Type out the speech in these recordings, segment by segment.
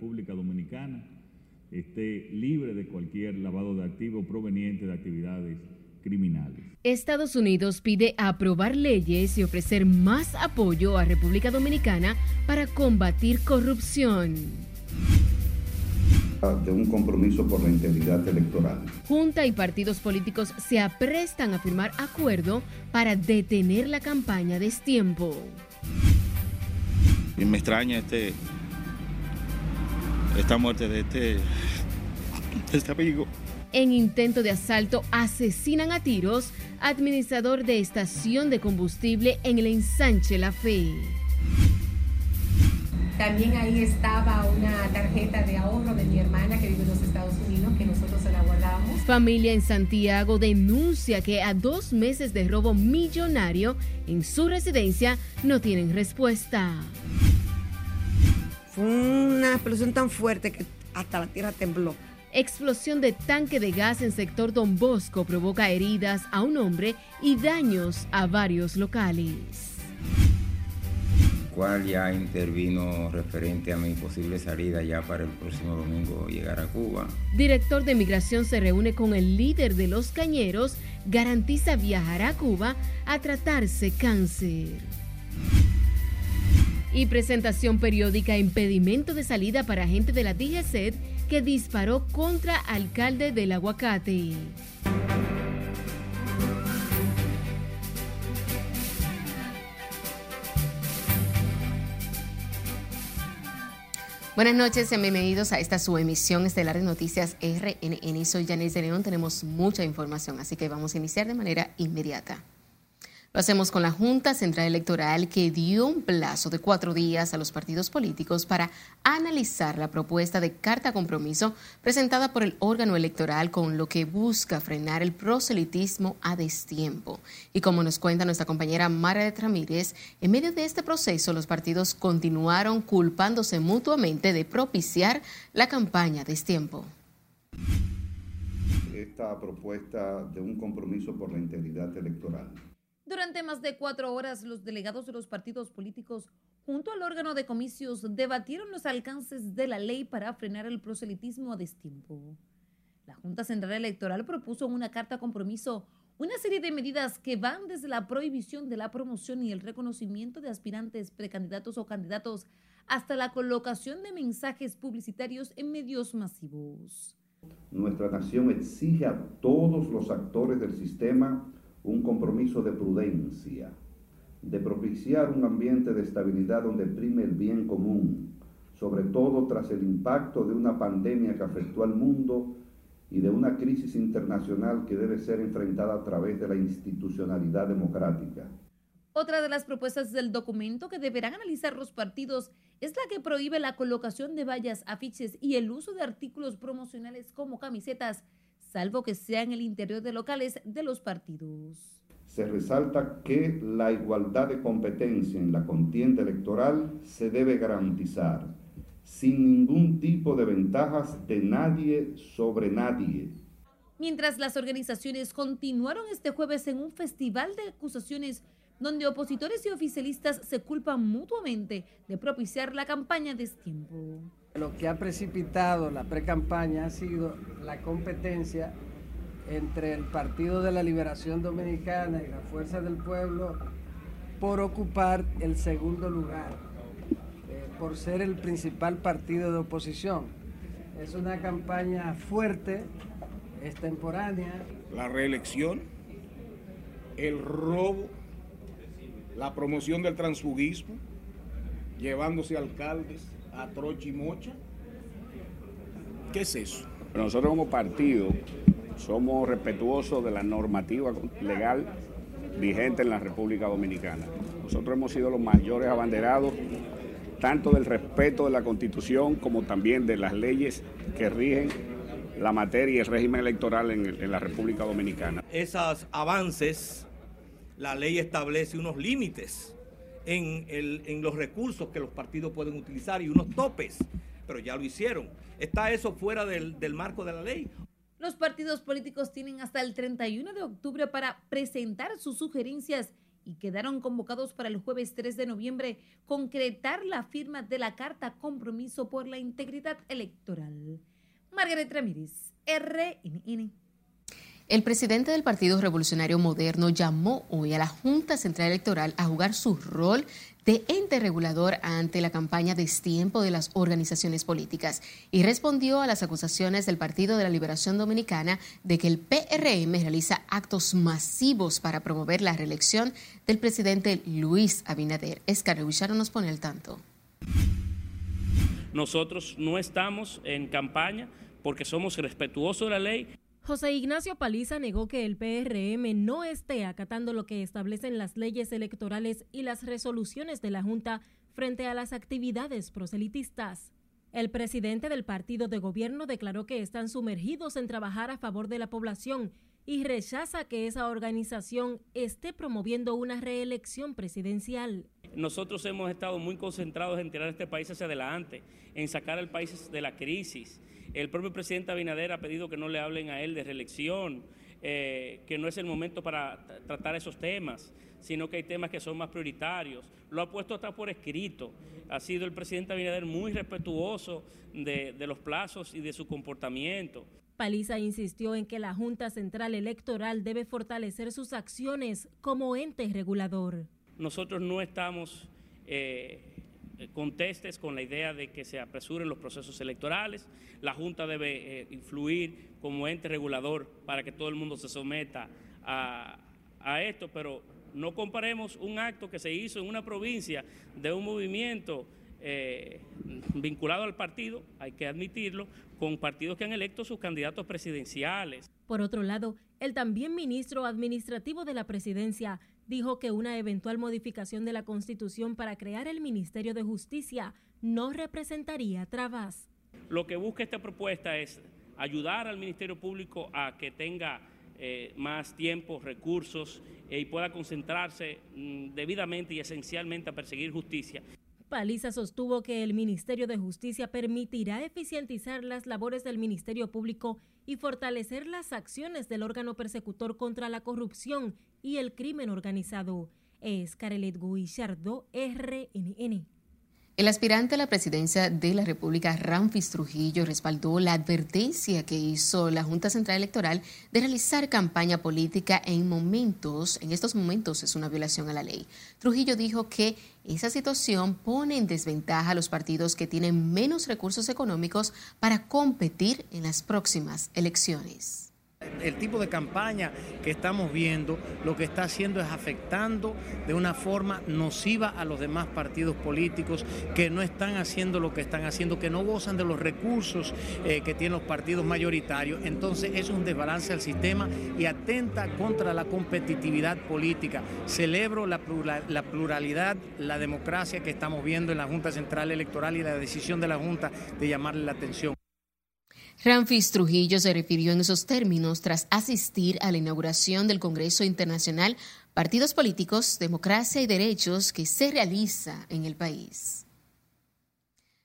República Dominicana esté libre de cualquier lavado de activos proveniente de actividades criminales. Estados Unidos pide aprobar leyes y ofrecer más apoyo a República Dominicana para combatir corrupción de un compromiso por la integridad electoral. Junta y partidos políticos se aprestan a firmar acuerdo para detener la campaña de destiempo. Y me extraña este esta muerte de este de este amigo. En intento de asalto asesinan a tiros administrador de estación de combustible en el ensanche La Fe. También ahí estaba una tarjeta de ahorro de mi hermana que vive en los Estados Unidos, que nosotros se la guardamos. Familia en Santiago denuncia que a dos meses de robo millonario en su residencia no tienen respuesta. Fue una explosión tan fuerte que hasta la tierra tembló. Explosión de tanque de gas en sector Don Bosco provoca heridas a un hombre y daños a varios locales cual ya intervino referente a mi posible salida ya para el próximo domingo llegar a Cuba. Director de Migración se reúne con el líder de los cañeros, garantiza viajar a Cuba a tratarse cáncer. Y presentación periódica impedimento de salida para gente de la DGCED que disparó contra alcalde del aguacate. Buenas noches, bienvenidos a esta su emisión estelar de noticias RNN. Soy Janice de León, tenemos mucha información, así que vamos a iniciar de manera inmediata. Lo hacemos con la Junta Central Electoral que dio un plazo de cuatro días a los partidos políticos para analizar la propuesta de carta compromiso presentada por el órgano electoral con lo que busca frenar el proselitismo a destiempo. Y como nos cuenta nuestra compañera Mara Ramírez, en medio de este proceso los partidos continuaron culpándose mutuamente de propiciar la campaña a destiempo. Esta propuesta de un compromiso por la integridad electoral durante más de cuatro horas, los delegados de los partidos políticos, junto al órgano de comicios, debatieron los alcances de la ley para frenar el proselitismo a destiempo. La Junta Central Electoral propuso en una carta compromiso una serie de medidas que van desde la prohibición de la promoción y el reconocimiento de aspirantes, precandidatos o candidatos hasta la colocación de mensajes publicitarios en medios masivos. Nuestra nación exige a todos los actores del sistema un compromiso de prudencia, de propiciar un ambiente de estabilidad donde prime el bien común, sobre todo tras el impacto de una pandemia que afectó al mundo y de una crisis internacional que debe ser enfrentada a través de la institucionalidad democrática. Otra de las propuestas del documento que deberán analizar los partidos es la que prohíbe la colocación de vallas, afiches y el uso de artículos promocionales como camisetas salvo que sea en el interior de locales de los partidos. Se resalta que la igualdad de competencia en la contienda electoral se debe garantizar sin ningún tipo de ventajas de nadie sobre nadie. Mientras las organizaciones continuaron este jueves en un festival de acusaciones donde opositores y oficialistas se culpan mutuamente de propiciar la campaña de destiempo. Lo que ha precipitado la pre-campaña ha sido la competencia entre el Partido de la Liberación Dominicana y la Fuerza del Pueblo por ocupar el segundo lugar, eh, por ser el principal partido de oposición. Es una campaña fuerte, extemporánea. La reelección, el robo, la promoción del transfugismo, llevándose alcaldes, a troche y mocha. ¿Qué es eso? Nosotros como partido somos respetuosos de la normativa legal vigente en la República Dominicana. Nosotros hemos sido los mayores abanderados tanto del respeto de la Constitución como también de las leyes que rigen la materia y el régimen electoral en, en la República Dominicana. Esos avances, la ley establece unos límites en, los recursos que los partidos pueden utilizar y unos topes, pero ya lo hicieron. ¿Está eso fuera del, marco de la ley? Los partidos políticos tienen hasta el 31 de octubre para presentar sus sugerencias y quedaron convocados para el jueves 3 de noviembre concretar la firma de la Carta Compromiso por la Integridad Electoral. Margaret Ramírez, RNN. El presidente del Partido Revolucionario Moderno llamó hoy a la Junta Central Electoral a jugar su rol de ente regulador ante la campaña destiempo de las organizaciones políticas y respondió a las acusaciones del Partido de la Liberación Dominicana de que el PRM realiza actos masivos para promover la reelección del presidente Luis Abinader. Escarre nos pone al tanto. Nosotros no estamos en campaña porque somos respetuosos de la ley José Ignacio Paliza negó que el PRM no esté acatando lo que establecen las leyes electorales y las resoluciones de la Junta frente a las actividades proselitistas. El presidente del partido de gobierno declaró que están sumergidos en trabajar a favor de la población y rechaza que esa organización esté promoviendo una reelección presidencial. Nosotros hemos estado muy concentrados en tirar este país hacia adelante, en sacar al país de la crisis, el propio presidente Abinader ha pedido que no le hablen a él de reelección, eh, que no es el momento para tratar esos temas, sino que hay temas que son más prioritarios. Lo ha puesto hasta por escrito. Ha sido el presidente Abinader muy respetuoso de, de los plazos y de su comportamiento. Paliza insistió en que la Junta Central Electoral debe fortalecer sus acciones como ente regulador. Nosotros no estamos eh, eh, contestes con la idea de que se apresuren los procesos electorales. La Junta debe eh, influir como ente regulador para que todo el mundo se someta a, esto, pero no comparemos un acto que se hizo en una provincia de un movimiento eh, vinculado al partido, hay que admitirlo, con partidos que han electo sus candidatos presidenciales. Por otro lado, el también ministro administrativo de la presidencia dijo que una eventual modificación de la Constitución para crear el Ministerio de Justicia no representaría trabas. Lo que busca esta propuesta es ayudar al Ministerio Público a que tenga eh, más tiempo, recursos eh, y pueda concentrarse mm, debidamente y esencialmente a perseguir justicia. Paliza sostuvo que el Ministerio de Justicia permitirá eficientizar las labores del Ministerio Público y fortalecer las acciones del órgano persecutor contra la corrupción y el crimen organizado. Es Carelet Guillardo, RNN. El aspirante a la presidencia de la República, Ramfis Trujillo, respaldó la advertencia que hizo la Junta Central Electoral de realizar campaña política en momentos, en estos momentos es una violación a la ley. Trujillo dijo que esa situación pone en desventaja a los partidos que tienen menos recursos económicos para competir en las próximas elecciones el tipo de campaña que estamos viendo lo que está haciendo es afectando de una forma nociva a los demás partidos políticos que no están haciendo lo que están haciendo, que no gozan de los recursos eh, que tienen los partidos mayoritarios. Entonces es un desbalance al sistema y atenta contra la competitividad política. Celebro la, la pluralidad, la democracia que estamos viendo en la Junta Central Electoral y la decisión de la Junta de llamarle la atención. Ramfis Trujillo se refirió en esos términos tras asistir a la inauguración del Congreso Internacional Partidos Políticos, Democracia y Derechos que se realiza en el país.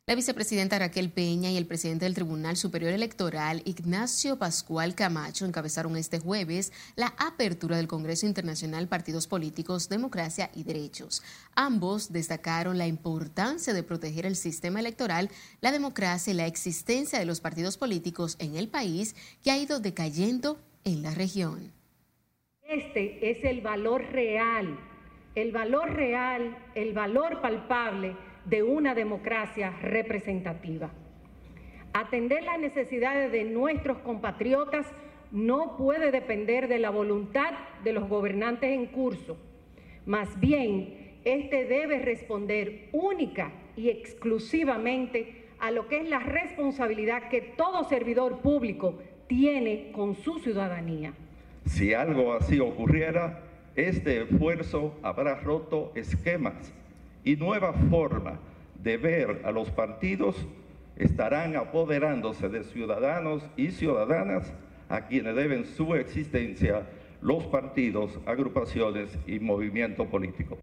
La vicepresidenta Raquel Peña y el presidente del Tribunal Superior Electoral, Ignacio Pascual Camacho, encabezaron este jueves la apertura del Congreso Internacional Partidos Políticos, Democracia y Derechos. Ambos destacaron la importancia de proteger el sistema electoral, la democracia y la existencia de los partidos políticos en el país que ha ido decayendo en la región. Este es el valor real, el valor real, el valor palpable de una democracia representativa. Atender las necesidades de nuestros compatriotas no puede depender de la voluntad de los gobernantes en curso. Más bien, este debe responder única y exclusivamente a lo que es la responsabilidad que todo servidor público tiene con su ciudadanía. Si algo así ocurriera, este esfuerzo habrá roto esquemas y nueva forma de ver a los partidos estarán apoderándose de ciudadanos y ciudadanas a quienes deben su existencia los partidos, agrupaciones y movimientos políticos.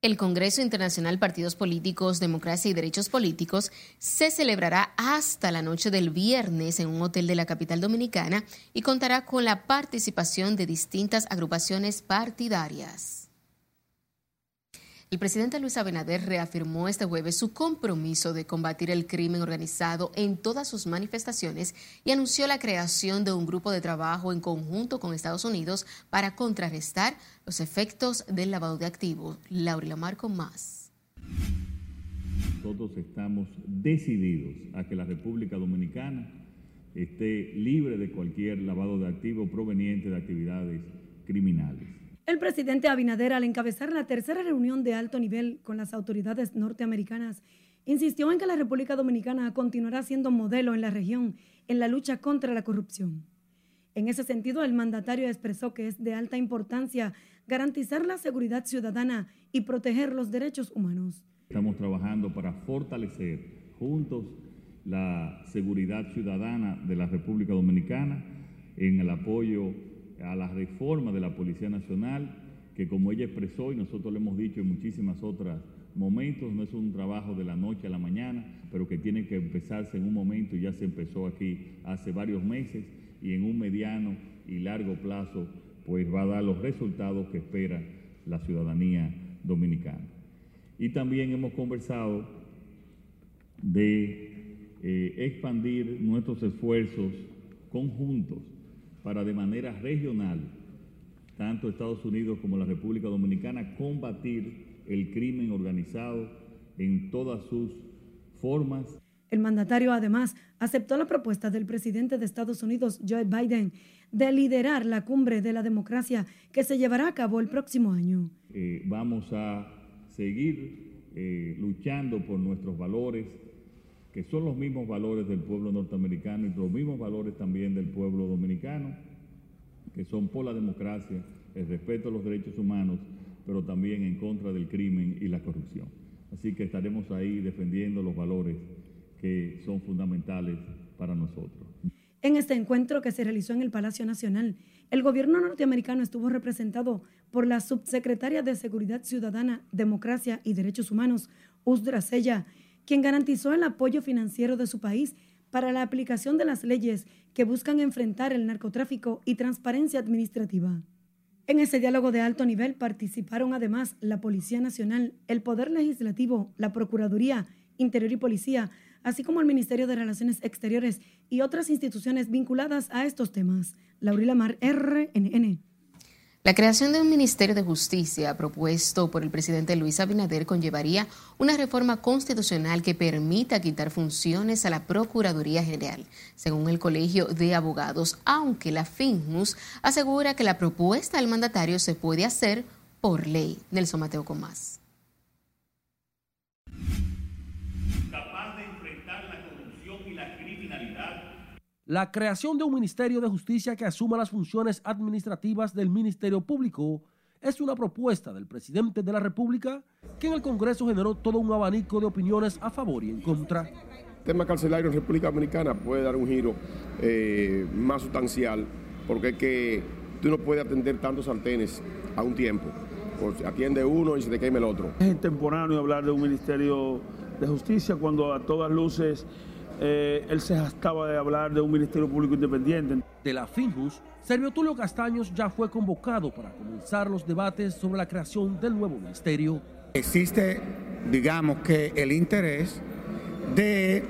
El Congreso Internacional Partidos Políticos, Democracia y Derechos Políticos se celebrará hasta la noche del viernes en un hotel de la capital dominicana y contará con la participación de distintas agrupaciones partidarias. El presidente Luis Abinader reafirmó este jueves su compromiso de combatir el crimen organizado en todas sus manifestaciones y anunció la creación de un grupo de trabajo en conjunto con Estados Unidos para contrarrestar los efectos del lavado de activos. Laura Marco más. Nosotros estamos decididos a que la República Dominicana esté libre de cualquier lavado de activos proveniente de actividades criminales. El presidente Abinader, al encabezar la tercera reunión de alto nivel con las autoridades norteamericanas, insistió en que la República Dominicana continuará siendo modelo en la región en la lucha contra la corrupción. En ese sentido, el mandatario expresó que es de alta importancia garantizar la seguridad ciudadana y proteger los derechos humanos. Estamos trabajando para fortalecer juntos la seguridad ciudadana de la República Dominicana en el apoyo a la reforma de la Policía Nacional, que como ella expresó y nosotros le hemos dicho en muchísimas otras momentos, no es un trabajo de la noche a la mañana, pero que tiene que empezarse en un momento y ya se empezó aquí hace varios meses y en un mediano y largo plazo pues va a dar los resultados que espera la ciudadanía dominicana. Y también hemos conversado de eh, expandir nuestros esfuerzos conjuntos para de manera regional, tanto Estados Unidos como la República Dominicana, combatir el crimen organizado en todas sus formas. El mandatario además aceptó la propuesta del presidente de Estados Unidos, Joe Biden, de liderar la cumbre de la democracia que se llevará a cabo el próximo año. Eh, vamos a seguir eh, luchando por nuestros valores, que son los mismos valores del pueblo norteamericano y los mismos valores también del pueblo dominicano, que son por la democracia, el respeto a los derechos humanos, pero también en contra del crimen y la corrupción. Así que estaremos ahí defendiendo los valores que son fundamentales para nosotros. En este encuentro que se realizó en el Palacio Nacional, el gobierno norteamericano estuvo representado por la subsecretaria de Seguridad Ciudadana, Democracia y Derechos Humanos, Usdra Sella, quien garantizó el apoyo financiero de su país para la aplicación de las leyes que buscan enfrentar el narcotráfico y transparencia administrativa. En ese diálogo de alto nivel participaron además la Policía Nacional, el Poder Legislativo, la Procuraduría, Interior y Policía, así como el Ministerio de Relaciones Exteriores y otras instituciones vinculadas a estos temas. Laurila Mar, RNN. La creación de un Ministerio de Justicia propuesto por el presidente Luis Abinader conllevaría una reforma constitucional que permita quitar funciones a la Procuraduría General, según el Colegio de Abogados, aunque la FINJUS asegura que la propuesta del mandatario se puede hacer por ley. Nelson Mateo con La creación de un Ministerio de Justicia que asuma las funciones administrativas del Ministerio Público es una propuesta del presidente de la República que en el Congreso generó todo un abanico de opiniones a favor y en contra. El tema carcelario en República Dominicana puede dar un giro eh, más sustancial porque es que tú no puedes atender tantos sartenes a un tiempo. Pues atiende uno y se te quema el otro. Es intemporáneo hablar de un Ministerio de Justicia cuando a todas luces eh, él se estaba de hablar de un Ministerio Público Independiente. De la FINJUS, Servio Tulio Castaños ya fue convocado para comenzar los debates sobre la creación del nuevo ministerio. Existe, digamos que, el interés de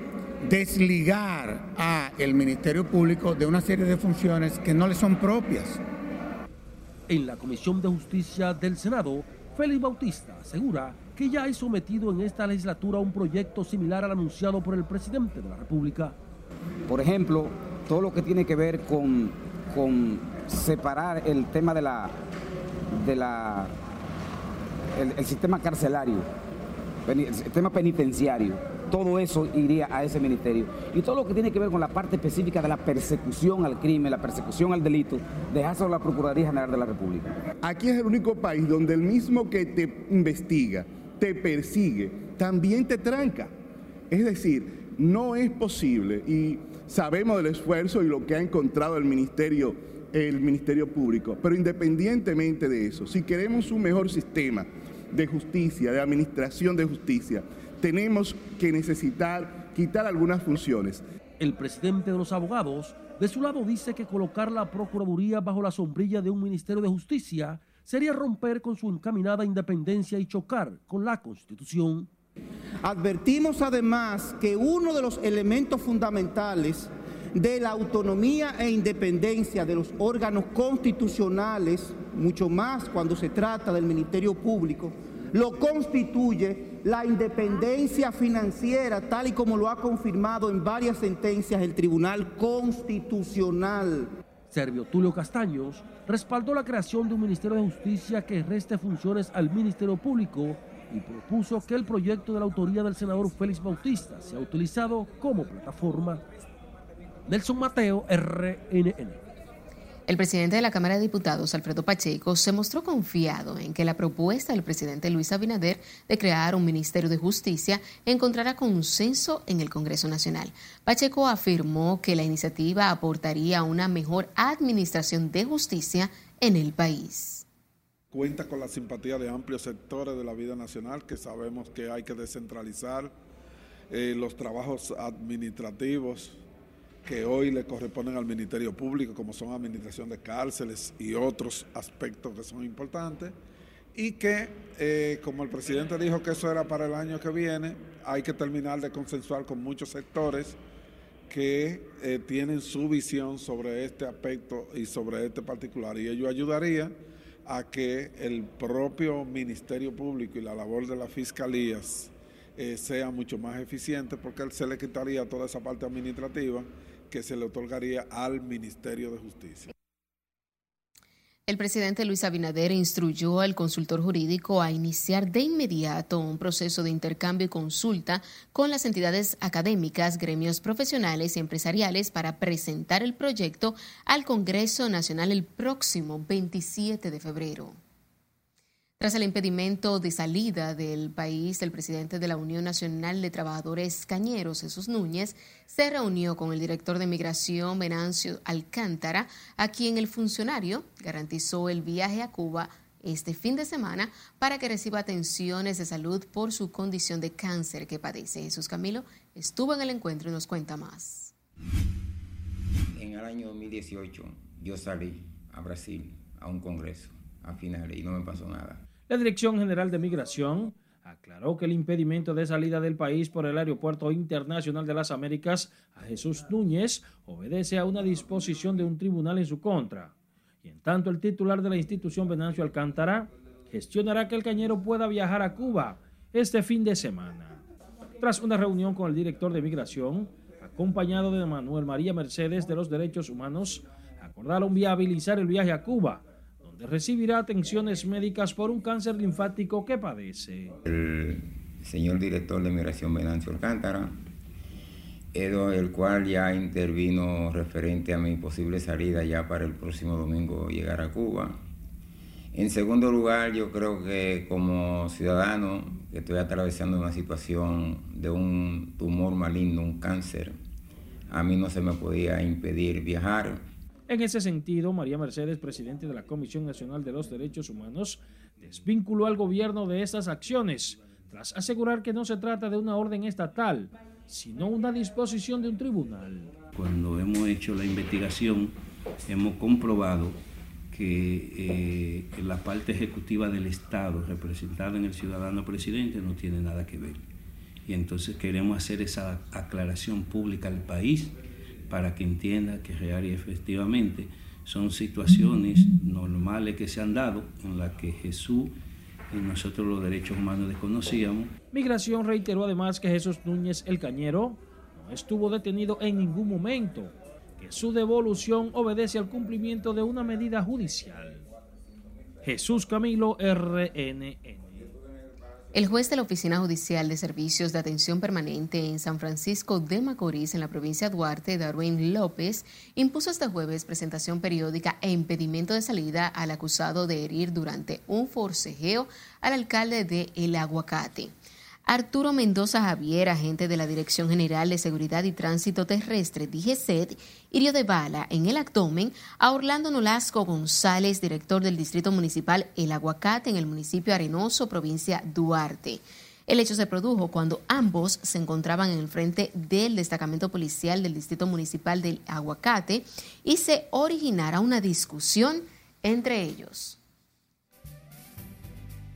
desligar a el Ministerio Público de una serie de funciones que no le son propias. En la Comisión de Justicia del Senado, Félix Bautista asegura que ya hay sometido en esta legislatura un proyecto similar al anunciado por el presidente de la República. Por ejemplo, todo lo que tiene que ver con, con separar el tema de la, de la el, sistema carcelario, el sistema penitenciario, todo eso iría a ese ministerio. Y todo lo que tiene que ver con la parte específica de la persecución al crimen, la persecución al delito, dejárselo a la Procuraduría General de la República. Aquí es el único país donde el mismo que te investiga, te persigue, también te tranca. Es decir, no es posible y sabemos del esfuerzo y lo que ha encontrado el Ministerio, el Ministerio Público, pero independientemente de eso, si queremos un mejor sistema de justicia, de administración de justicia. Tenemos que necesitar quitar algunas funciones. El presidente de los abogados, de su lado, dice que colocar la Procuraduría bajo la sombrilla de un Ministerio de Justicia sería romper con su encaminada independencia y chocar con la Constitución. Advertimos además que uno de los elementos fundamentales de la autonomía e independencia de los órganos constitucionales, mucho más cuando se trata del Ministerio Público, lo constituye la independencia financiera, tal y como lo ha confirmado en varias sentencias el Tribunal Constitucional. Servio Tulio Castaños respaldó la creación de un Ministerio de Justicia que reste funciones al Ministerio Público y propuso que el proyecto de la autoría del senador Félix Bautista sea utilizado como plataforma. Nelson Mateo, RNN. El presidente de la Cámara de Diputados, Alfredo Pacheco, se mostró confiado en que la propuesta del presidente Luis Abinader de crear un Ministerio de Justicia encontrará consenso en el Congreso Nacional. Pacheco afirmó que la iniciativa aportaría una mejor administración de justicia en el país. Cuenta con la simpatía de amplios sectores de la vida nacional que sabemos que hay que descentralizar eh, los trabajos administrativos que hoy le corresponden al Ministerio Público, como son administración de cárceles y otros aspectos que son importantes, y que, eh, como el presidente dijo que eso era para el año que viene, hay que terminar de consensuar con muchos sectores que eh, tienen su visión sobre este aspecto y sobre este particular, y ello ayudaría a que el propio Ministerio Público y la labor de las fiscalías eh, sea mucho más eficiente porque se le quitaría toda esa parte administrativa que se le otorgaría al Ministerio de Justicia. El presidente Luis Abinader instruyó al consultor jurídico a iniciar de inmediato un proceso de intercambio y consulta con las entidades académicas, gremios profesionales y empresariales para presentar el proyecto al Congreso Nacional el próximo 27 de febrero. Tras el impedimento de salida del país, el presidente de la Unión Nacional de Trabajadores Cañeros, Jesús Núñez, se reunió con el director de Migración, Venancio Alcántara, a quien el funcionario garantizó el viaje a Cuba este fin de semana para que reciba atenciones de salud por su condición de cáncer que padece. Jesús Camilo estuvo en el encuentro y nos cuenta más. En el año 2018 yo salí a Brasil a un congreso a finales y no me pasó nada. La Dirección General de Migración aclaró que el impedimento de salida del país por el Aeropuerto Internacional de las Américas a Jesús Núñez obedece a una disposición de un tribunal en su contra. Y en tanto el titular de la institución Venancio Alcántara gestionará que el cañero pueda viajar a Cuba este fin de semana. Tras una reunión con el director de Migración, acompañado de Manuel María Mercedes de los Derechos Humanos, acordaron viabilizar el viaje a Cuba recibirá atenciones médicas por un cáncer linfático que padece. El señor director de Migración Venancio Alcántara, el cual ya intervino referente a mi posible salida ya para el próximo domingo llegar a Cuba. En segundo lugar, yo creo que como ciudadano que estoy atravesando una situación de un tumor maligno, un cáncer, a mí no se me podía impedir viajar en ese sentido, María Mercedes, presidente de la Comisión Nacional de los Derechos Humanos, desvinculó al gobierno de estas acciones, tras asegurar que no se trata de una orden estatal, sino una disposición de un tribunal. Cuando hemos hecho la investigación, hemos comprobado que eh, la parte ejecutiva del Estado, representada en el ciudadano presidente, no tiene nada que ver. Y entonces queremos hacer esa aclaración pública al país para que entienda que real y efectivamente son situaciones normales que se han dado en las que Jesús y nosotros los derechos humanos desconocíamos. Migración reiteró además que Jesús Núñez el Cañero no estuvo detenido en ningún momento, que su devolución obedece al cumplimiento de una medida judicial. Jesús Camilo RNN. El juez de la Oficina Judicial de Servicios de Atención Permanente en San Francisco de Macorís, en la provincia de Duarte, Darwin López, impuso este jueves presentación periódica e impedimento de salida al acusado de herir durante un forcejeo al alcalde de El Aguacate. Arturo Mendoza Javier, agente de la Dirección General de Seguridad y Tránsito Terrestre, DGCET, hirió de bala en el abdomen a Orlando Nolasco González, director del Distrito Municipal El Aguacate en el municipio Arenoso, provincia Duarte. El hecho se produjo cuando ambos se encontraban en el frente del destacamento policial del Distrito Municipal del Aguacate y se originara una discusión entre ellos.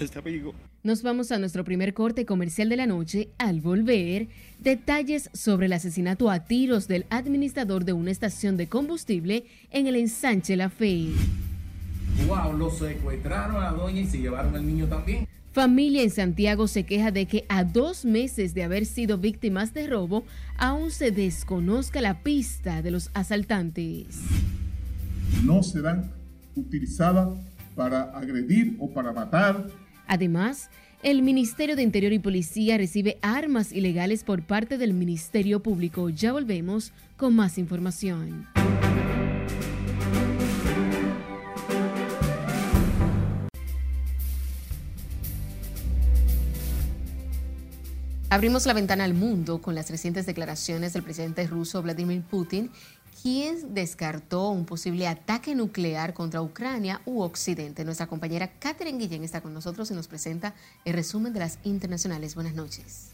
este amigo. Nos vamos a nuestro primer corte comercial de la noche. Al volver, detalles sobre el asesinato a tiros del administrador de una estación de combustible en el ensanche La Fe. Wow, lo secuestraron a la doña y se llevaron al niño también. Familia en Santiago se queja de que a dos meses de haber sido víctimas de robo, aún se desconozca la pista de los asaltantes. No serán utilizadas para agredir o para matar. Además, el Ministerio de Interior y Policía recibe armas ilegales por parte del Ministerio Público. Ya volvemos con más información. Abrimos la ventana al mundo con las recientes declaraciones del presidente ruso Vladimir Putin ¿Quién descartó un posible ataque nuclear contra Ucrania u Occidente. Nuestra compañera Catherine Guillén está con nosotros y nos presenta el resumen de las internacionales. Buenas noches.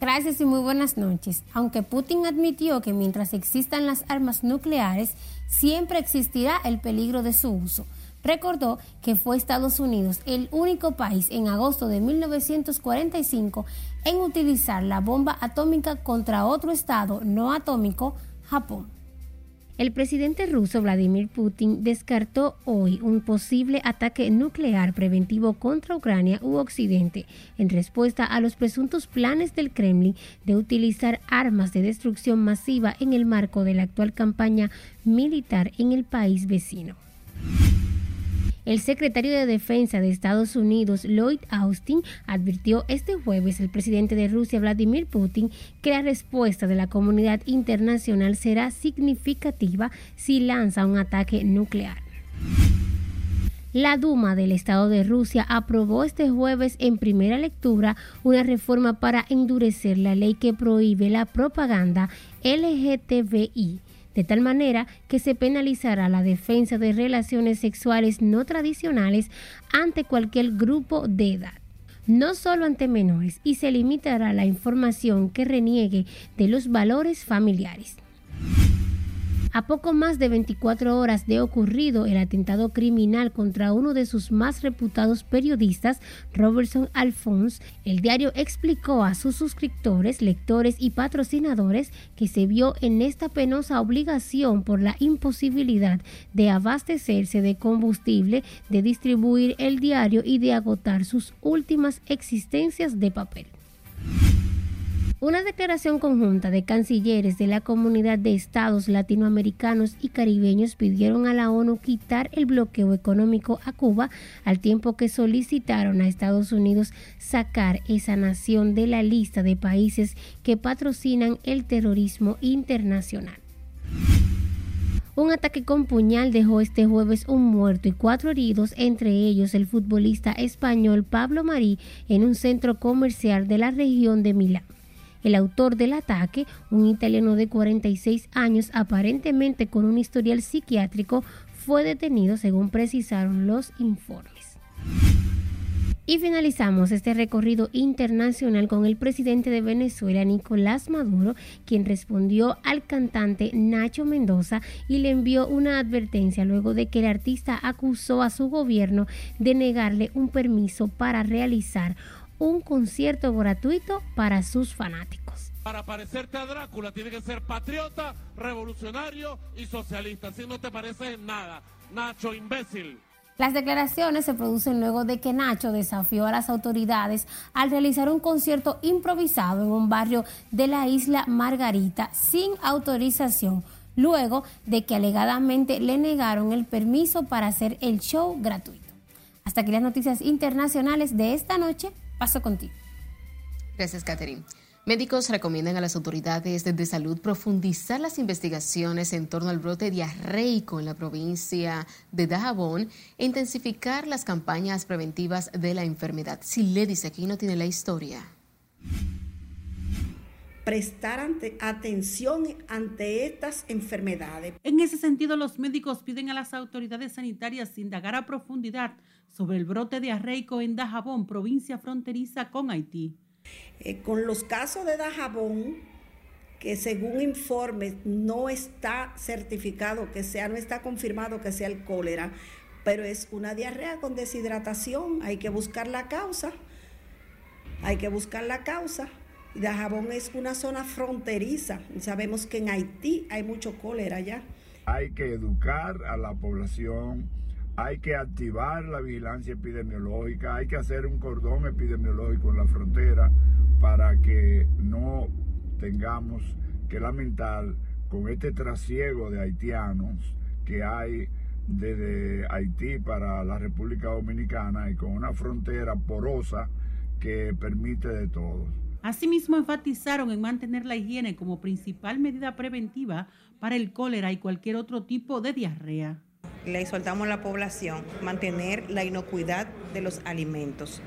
Gracias y muy buenas noches. Aunque Putin admitió que mientras existan las armas nucleares, siempre existirá el peligro de su uso recordó que fue Estados Unidos el único país en agosto de 1945 en utilizar la bomba atómica contra otro estado no atómico, Japón. El presidente ruso Vladimir Putin descartó hoy un posible ataque nuclear preventivo contra Ucrania u Occidente en respuesta a los presuntos planes del Kremlin de utilizar armas de destrucción masiva en el marco de la actual campaña militar en el país vecino. El secretario de Defensa de Estados Unidos, Lloyd Austin, advirtió este jueves al presidente de Rusia, Vladimir Putin, que la respuesta de la comunidad internacional será significativa si lanza un ataque nuclear. La Duma del Estado de Rusia aprobó este jueves en primera lectura una reforma para endurecer la ley que prohíbe la propaganda LGTBI de tal manera que se penalizará la defensa de relaciones sexuales no tradicionales ante cualquier grupo de edad no solo ante menores, y se limitará la información que reniegue de los valores familiares. A poco más de 24 horas de ocurrido el atentado criminal contra uno de sus más reputados periodistas, Robertson Alphonse, el diario explicó a sus suscriptores, lectores y patrocinadores que se vio en esta penosa obligación por la imposibilidad de abastecerse de combustible, de distribuir el diario y de agotar sus últimas existencias de papel. Una declaración conjunta de cancilleres de la comunidad de estados latinoamericanos y caribeños pidieron a la ONU quitar el bloqueo económico a Cuba al tiempo que solicitaron a Estados Unidos sacar esa nación de la lista de países que patrocinan el terrorismo internacional. Un ataque con puñal dejó este jueves un muerto y cuatro heridos, entre ellos el futbolista español Pablo Marí, en un centro comercial de la región de Milán. El autor del ataque, un italiano de 46 años, aparentemente con un historial psiquiátrico, fue detenido según precisaron los informes. Y finalizamos este recorrido internacional con el presidente de Venezuela, Nicolás Maduro, quien respondió al cantante Nacho Mendoza y le envió una advertencia luego de que el artista acusó a su gobierno de negarle un permiso para realizar un concierto gratuito para sus fanáticos. Para parecerte a Drácula tiene que ser patriota, revolucionario y socialista. Si no te pareces en nada, Nacho, imbécil. Las declaraciones se producen luego de que Nacho desafió a las autoridades al realizar un concierto improvisado en un barrio de la isla Margarita sin autorización, luego de que alegadamente le negaron el permiso para hacer el show gratuito. Hasta aquí las noticias internacionales de esta noche. Paso contigo. Gracias, Catherine. Médicos recomiendan a las autoridades de salud profundizar las investigaciones en torno al brote diarreico en la provincia de Dajabón e intensificar las campañas preventivas de la enfermedad. Si le dice aquí no tiene la historia. Prestar ante, atención ante estas enfermedades. En ese sentido, los médicos piden a las autoridades sanitarias indagar a profundidad sobre el brote diarreico en Dajabón, provincia fronteriza con Haití. Eh, con los casos de Dajabón, que según informes no está certificado que sea, no está confirmado que sea el cólera, pero es una diarrea con deshidratación, hay que buscar la causa, hay que buscar la causa. Dajabón es una zona fronteriza, sabemos que en Haití hay mucho cólera ya. Hay que educar a la población hay que activar la vigilancia epidemiológica, hay que hacer un cordón epidemiológico en la frontera para que no tengamos que lamentar con este trasiego de haitianos que hay desde Haití para la República Dominicana y con una frontera porosa que permite de todo. Asimismo, enfatizaron en mantener la higiene como principal medida preventiva para el cólera y cualquier otro tipo de diarrea le exhortamos a la población mantener la inocuidad de los alimentos,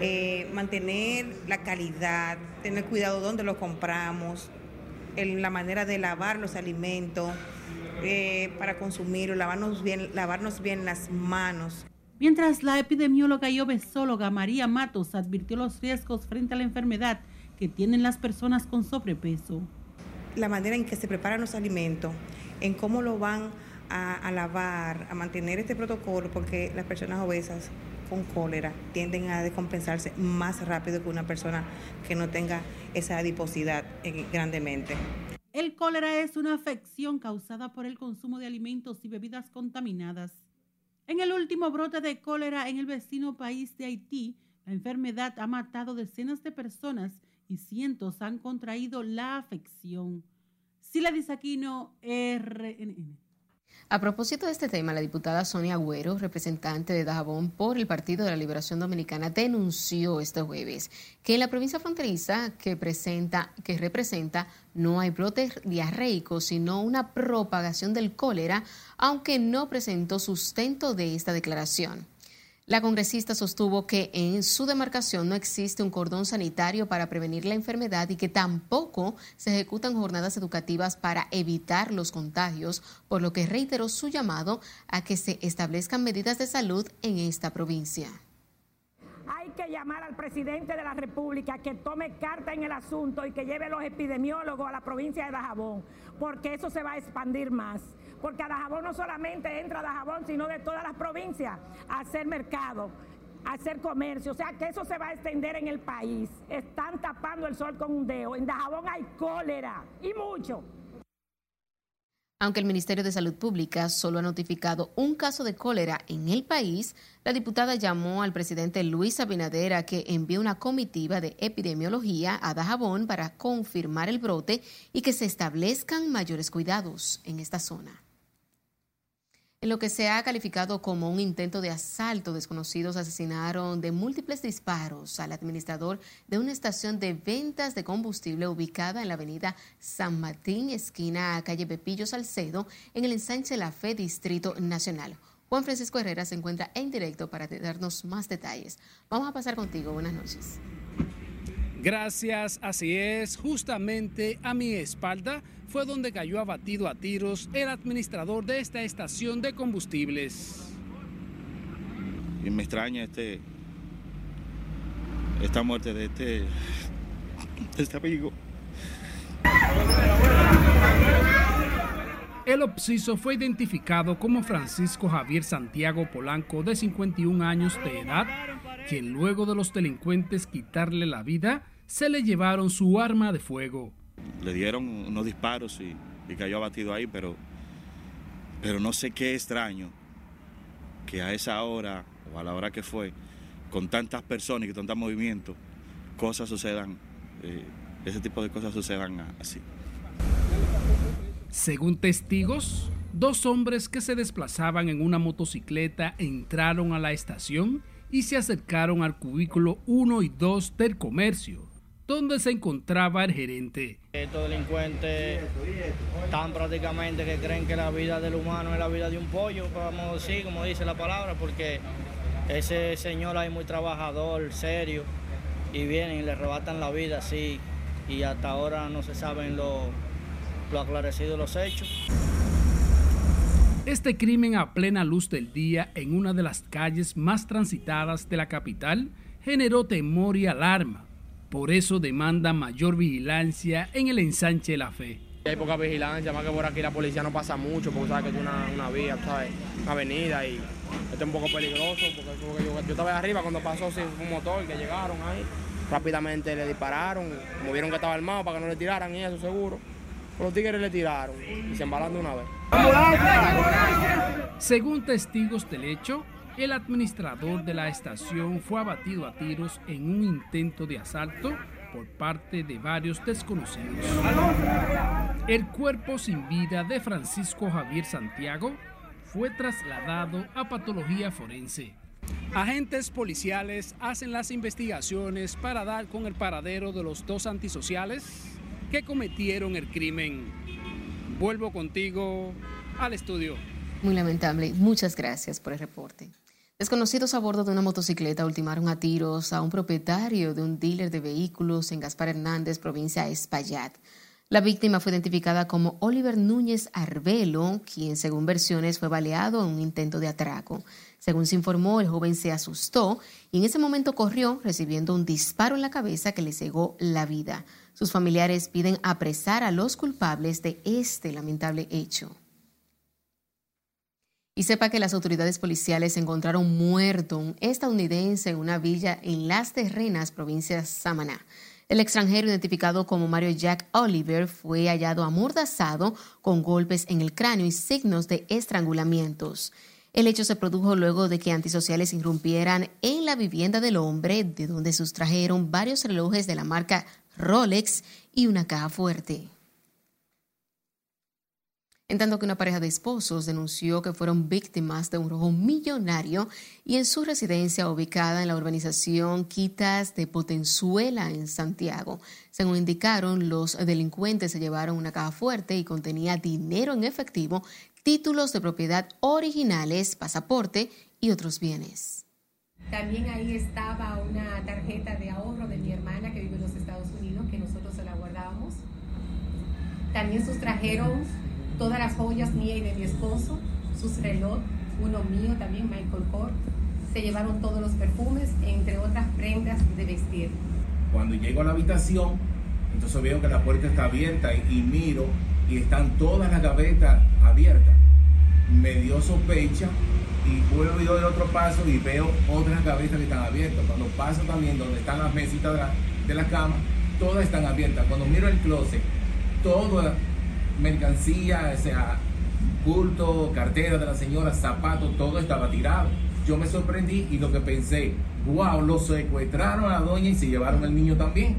eh, mantener la calidad, tener cuidado donde los compramos, en la manera de lavar los alimentos eh, para consumirlos, lavarnos bien, lavarnos bien las manos. Mientras la epidemióloga y obesóloga María Matos advirtió los riesgos frente a la enfermedad que tienen las personas con sobrepeso. La manera en que se preparan los alimentos, en cómo lo van a, lavar, a mantener este protocolo, porque las personas obesas con cólera tienden a descompensarse más rápido que una persona que no tenga esa adiposidad eh, grandemente. El cólera es una afección causada por el consumo de alimentos y bebidas contaminadas. En el último brote de cólera en el vecino país de Haití, la enfermedad ha matado decenas de personas y cientos han contraído la afección. Sila Disaquino, RNN. A propósito de este tema, la diputada Sonia Agüero, representante de Dajabón por el Partido de la Liberación Dominicana, denunció este jueves que en la provincia fronteriza que, presenta, que representa no hay brote diarreico, sino una propagación del cólera, aunque no presentó sustento de esta declaración. La congresista sostuvo que en su demarcación no existe un cordón sanitario para prevenir la enfermedad y que tampoco se ejecutan jornadas educativas para evitar los contagios, por lo que reiteró su llamado a que se establezcan medidas de salud en esta provincia. Hay que llamar al presidente de la República que tome carta en el asunto y que lleve los epidemiólogos a la provincia de Dajabón, porque eso se va a expandir más porque a Dajabón no solamente entra Dajabón, sino de todas las provincias a hacer mercado, a hacer comercio. O sea que eso se va a extender en el país. Están tapando el sol con un dedo. En Dajabón hay cólera y mucho. Aunque el Ministerio de Salud Pública solo ha notificado un caso de cólera en el país, la diputada llamó al presidente Luis Abinader a que envíe una comitiva de epidemiología a Dajabón para confirmar el brote y que se establezcan mayores cuidados en esta zona. En lo que se ha calificado como un intento de asalto, desconocidos asesinaron de múltiples disparos al administrador de una estación de ventas de combustible ubicada en la avenida San Martín, esquina calle Pepillo Salcedo, en el ensanche La Fe, Distrito Nacional. Juan Francisco Herrera se encuentra en directo para darnos más detalles. Vamos a pasar contigo. Buenas noches. Gracias, así es, justamente a mi espalda fue donde cayó abatido a tiros el administrador de esta estación de combustibles. Y me extraña este, esta muerte de este, de este amigo. El obsiso fue identificado como Francisco Javier Santiago Polanco, de 51 años de edad, quien luego de los delincuentes quitarle la vida, se le llevaron su arma de fuego le dieron unos disparos y, cayó abatido ahí, pero, pero no sé qué extraño que a esa hora o a la hora que fue, con tantas personas y con tantos movimientos, cosas sucedan, eh, ese tipo de cosas sucedan así. Según testigos, dos hombres que se desplazaban en una motocicleta entraron a la estación y se acercaron al cubículo 1 y 2 del comercio, donde se encontraba el gerente. Estos delincuentes están prácticamente que creen que la vida del humano es la vida de un pollo, vamos a decir, como dice la palabra, porque ese señor ahí muy trabajador, serio, y vienen y le arrebatan la vida así, y hasta ahora no se saben lo, lo aclarecido de los hechos. Este crimen a plena luz del día en una de las calles más transitadas de la capital generó temor y alarma. Por eso demanda mayor vigilancia en el ensanche de la fe. Hay poca vigilancia, más que por aquí la policía no pasa mucho, porque sabes que es una, una vía, ¿sabes? una avenida y esto es un poco peligroso, porque, yo, estaba arriba cuando pasó sí, un motor que llegaron ahí, rápidamente le dispararon, como vieron que estaba armado para que no le tiraran y eso seguro. Los tigres le tiraron y se embalan de una vez. Según testigos del hecho, el administrador de la estación fue abatido a tiros en un intento de asalto por parte de varios desconocidos. El cuerpo sin vida de Francisco Javier Santiago fue trasladado a patología forense. Agentes policiales hacen las investigaciones para dar con el paradero de los dos antisociales que cometieron el crimen. Vuelvo contigo al estudio. Muy lamentable. Muchas gracias por el reporte. Desconocidos a bordo de una motocicleta ultimaron a tiros a un propietario de un dealer de vehículos en Gaspar Hernández, provincia de Espaillat. La víctima fue identificada como Oliver Núñez Arbelo, quien según versiones fue baleado en un intento de atraco. Según se informó, el joven se asustó y en ese momento corrió recibiendo un disparo en la cabeza que le cegó la vida. Sus familiares piden apresar a los culpables de este lamentable hecho. Y sepa que las autoridades policiales encontraron muerto un estadounidense en una villa en Las Terrenas, provincia de Samaná. El extranjero, identificado como Mario Jack Oliver, fue hallado amordazado con golpes en el cráneo y signos de estrangulamientos. El hecho se produjo luego de que antisociales irrumpieran en la vivienda del hombre, de donde sustrajeron varios relojes de la marca Rolex y una caja fuerte. En tanto que una pareja de esposos denunció que fueron víctimas de un robo millonario y en su residencia ubicada en la urbanización Quitas de Potenzuela en Santiago. Según indicaron, los delincuentes se llevaron una caja fuerte y contenía dinero en efectivo, títulos de propiedad originales, pasaporte y otros bienes. También ahí estaba una tarjeta de ahorro de mi hermana que vive en los Estados Unidos, que nosotros se la guardábamos. También sustrajeron todas las joyas mías y de mi esposo, sus reloj, uno mío también, Michael Kors. Se llevaron todos los perfumes, entre otras prendas de vestir. Cuando llego a la habitación, entonces veo que la puerta está abierta y, miro y están todas las gavetas abiertas. Me dio sospecha y vuelvo y doy otro paso y veo otras gavetas que están abiertas. Cuando paso también donde están las mesitas de la, de cama, todas están abiertas. Cuando miro el closet, toda mercancía, o sea, culto, cartera de la señora, zapatos, todo estaba tirado. Yo me sorprendí y lo que pensé, wow, lo secuestraron a la doña y se llevaron el niño también.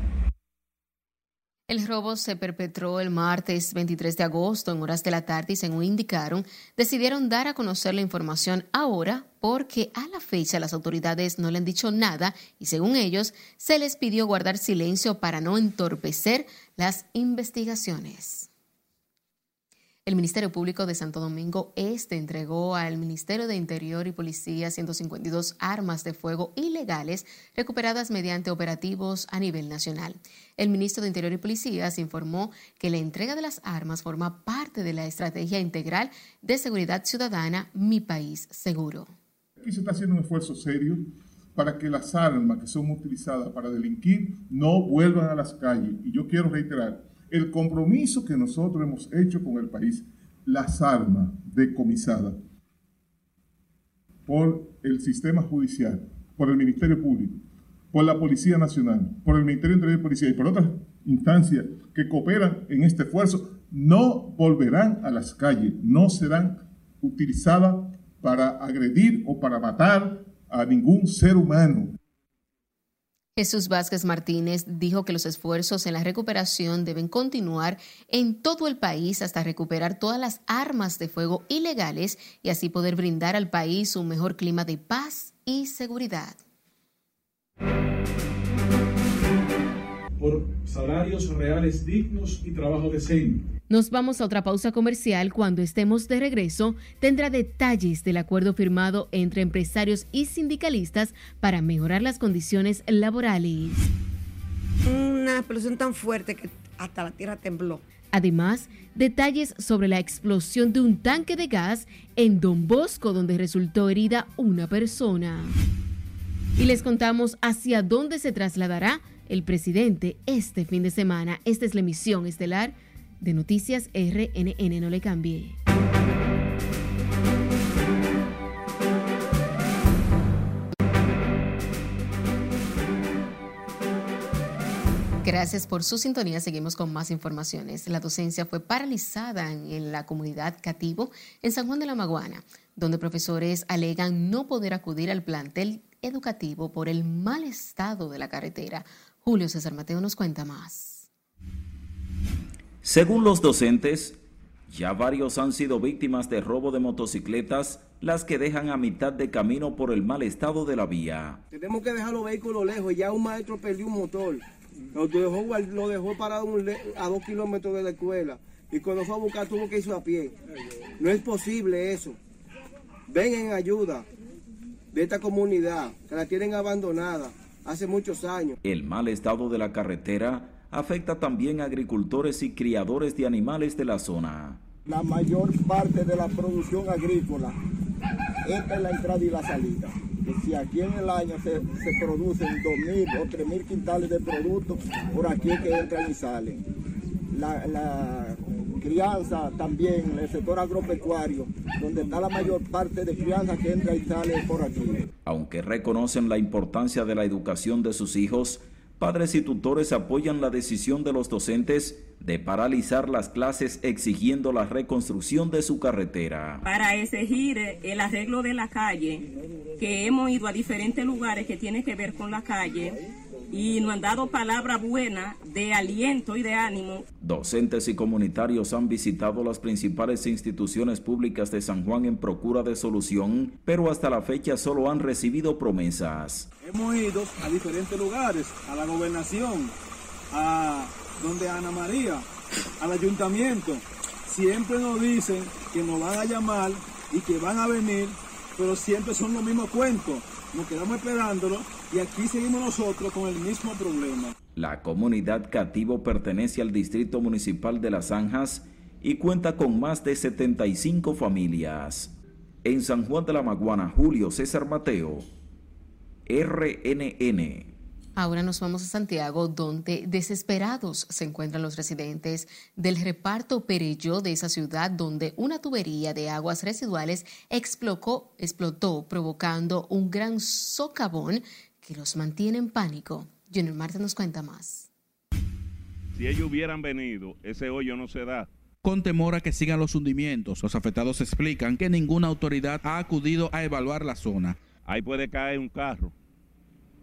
El robo se perpetró el martes 23 de agosto en horas de la tarde y según indicaron, decidieron dar a conocer la información ahora porque a la fecha las autoridades no le han dicho nada y según ellos se les pidió guardar silencio para no entorpecer las investigaciones. El Ministerio Público de Santo Domingo Este entregó al Ministerio de Interior y Policía 152 armas de fuego ilegales recuperadas mediante operativos a nivel nacional. El ministro de Interior y Policía se informó que la entrega de las armas forma parte de la estrategia integral de seguridad ciudadana Mi País Seguro. Aquí se está haciendo un esfuerzo serio para que las armas que son utilizadas para delinquir no vuelvan a las calles. Y yo quiero reiterar, el compromiso que nosotros hemos hecho con el país, las armas decomisadas por el sistema judicial, por el Ministerio Público, por la Policía Nacional, por el Ministerio de Interior y Policía y por otras instancias que cooperan en este esfuerzo, no volverán a las calles, no serán utilizadas para agredir o para matar a ningún ser humano. Jesús Vázquez Martínez dijo que los esfuerzos en la recuperación deben continuar en todo el país hasta recuperar todas las armas de fuego ilegales y así poder brindar al país un mejor clima de paz y seguridad. Por salarios reales dignos y trabajo decente nos vamos a otra pausa comercial. Cuando estemos de regreso, tendrá detalles del acuerdo firmado entre empresarios y sindicalistas para mejorar las condiciones laborales. Una explosión tan fuerte que hasta la tierra tembló. Además, detalles sobre la explosión de un tanque de gas en Don Bosco, donde resultó herida una persona. Y les contamos hacia dónde se trasladará el presidente este fin de semana. Esta es la emisión estelar de Noticias RNN. No le cambie. Gracias por su sintonía. Seguimos con más informaciones. La docencia fue paralizada en la comunidad Cativo en San Juan de la Maguana, donde profesores alegan no poder acudir al plantel educativo por el mal estado de la carretera. Julio César Mateo nos cuenta más. Según los docentes, ya varios han sido víctimas de robo de motocicletas, las que dejan a mitad de camino por el mal estado de la vía. Tenemos que dejar los vehículos lejos, ya un maestro perdió un motor, lo dejó, lo dejó parado a dos kilómetros de la escuela y cuando fue a buscar tuvo que irse a pie. No es posible eso. Ven en ayuda de esta comunidad que la tienen abandonada hace muchos años. El mal estado de la carretera afecta también a agricultores y criadores de animales de la zona. La mayor parte de la producción agrícola entra en la entrada y la salida. si aquí en el año se, producen 2.000 o 3.000 quintales de productos, por aquí es que entran y salen. La, la crianza también, el sector agropecuario, donde está la mayor parte de crianza que entra y sale por aquí. Aunque reconocen la importancia de la educación de sus hijos, Padres y tutores apoyan la decisión de los docentes de paralizar las clases exigiendo la reconstrucción de su carretera. Para exigir el arreglo de la calle, que hemos ido a diferentes lugares que tienen que ver con la calle, y nos han dado palabra buena de aliento y de ánimo. Docentes y comunitarios han visitado las principales instituciones públicas de San Juan en procura de solución, pero hasta la fecha solo han recibido promesas. Hemos ido a diferentes lugares, a la gobernación, a donde Ana María, al ayuntamiento. Siempre nos dicen que nos van a llamar y que van a venir, pero siempre son los mismos cuentos nos quedamos esperándolo y aquí seguimos nosotros con el mismo problema. La comunidad Cativo pertenece al Distrito Municipal de Las Zanjas y cuenta con más de 75 familias. En San Juan de la Maguana, Julio César Mateo, RNN. Ahora nos vamos a Santiago, donde desesperados se encuentran los residentes del reparto Pereyó de esa ciudad, donde una tubería de aguas residuales explotó, explotó provocando un gran socavón que los mantiene en pánico. Junior Marta nos cuenta más. Si ellos hubieran venido, ese hoyo no se da. Con temor a que sigan los hundimientos, los afectados explican que ninguna autoridad ha acudido a evaluar la zona. Ahí puede caer un carro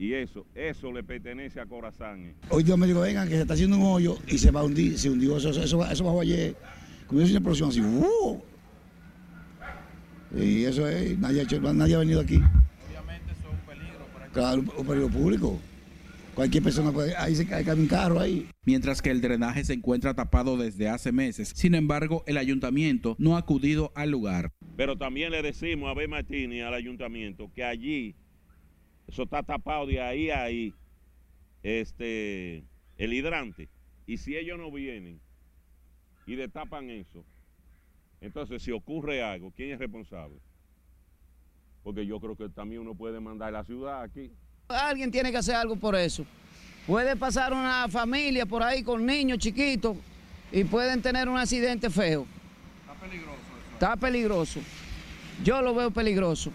y eso, eso le pertenece a Corazán. Eh. Hoy Dios me dijo, vengan, que se está haciendo un hoyo y se va a hundir, se hundió, eso, eso, eso bajó ayer, como una explosión así, ¡uh! Y eso es, nadie ha, hecho, nadie ha venido aquí. Obviamente eso es un peligro para Claro, un peligro público. Cualquier persona puede, ahí se cae, cae un carro ahí. Mientras que el drenaje se encuentra tapado desde hace meses. Sin embargo, el ayuntamiento no ha acudido al lugar. Pero también le decimos a B. Martínez al ayuntamiento que allí eso está tapado de ahí a ahí, este, el hidrante. Y si ellos no vienen y destapan eso, entonces si ocurre algo, ¿quién es responsable? Porque yo creo que también uno puede mandar a la ciudad aquí. Alguien tiene que hacer algo por eso. Puede pasar una familia por ahí con niños chiquitos y pueden tener un accidente feo. Está peligroso eso. Está peligroso. Yo lo veo peligroso.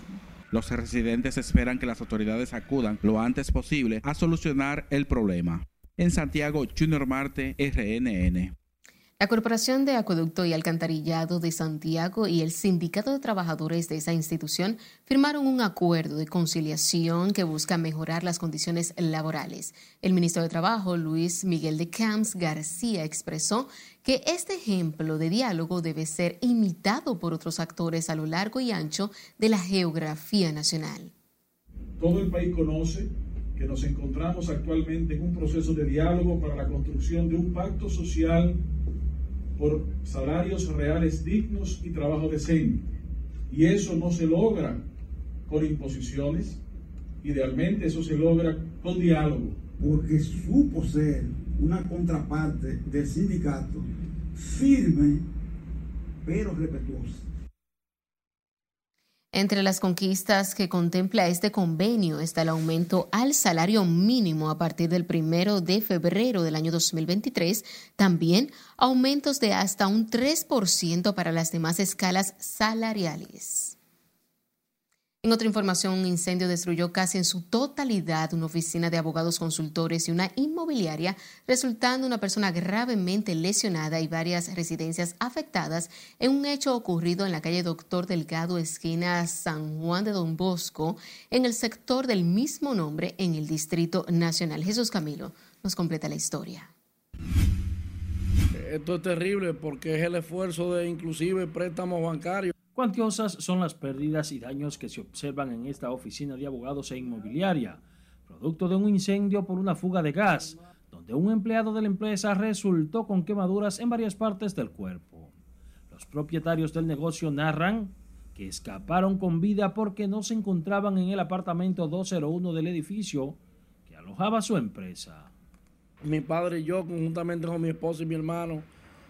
Los residentes esperan que las autoridades acudan lo antes posible a solucionar el problema. En Santiago, Junior Marte, RNN. La Corporación de Acueducto y Alcantarillado de Santiago y el Sindicato de Trabajadores de esa institución firmaron un acuerdo de conciliación que busca mejorar las condiciones laborales. El ministro de Trabajo, Luis Miguel de Camps García, expresó que este ejemplo de diálogo debe ser imitado por otros actores a lo largo y ancho de la geografía nacional. Todo el país conoce que nos encontramos actualmente en un proceso de diálogo para la construcción de un pacto social por salarios reales dignos y trabajo decente. Y eso no se logra con imposiciones, idealmente eso se logra con diálogo. Porque supo ser una contraparte del sindicato firme pero respetuosa. Entre las conquistas que contempla este convenio está el aumento al salario mínimo a partir del primero de febrero del año 2023, también aumentos de hasta un 3% para las demás escalas salariales. En otra información, un incendio destruyó casi en su totalidad una oficina de abogados consultores y una inmobiliaria, resultando una persona gravemente lesionada y varias residencias afectadas en un hecho ocurrido en la calle Doctor Delgado, esquina San Juan de Don Bosco, en el sector del mismo nombre en el Distrito Nacional. Jesús Camilo nos completa la historia. Esto es terrible porque es el esfuerzo de inclusive préstamos bancarios Cuantiosas son las pérdidas y daños que se observan en esta oficina de abogados e inmobiliaria, producto de un incendio por una fuga de gas, donde un empleado de la empresa resultó con quemaduras en varias partes del cuerpo. Los propietarios del negocio narran que escaparon con vida porque no se encontraban en el apartamento 201 del edificio que alojaba su empresa. Mi padre y yo, conjuntamente con mi esposo y mi hermano,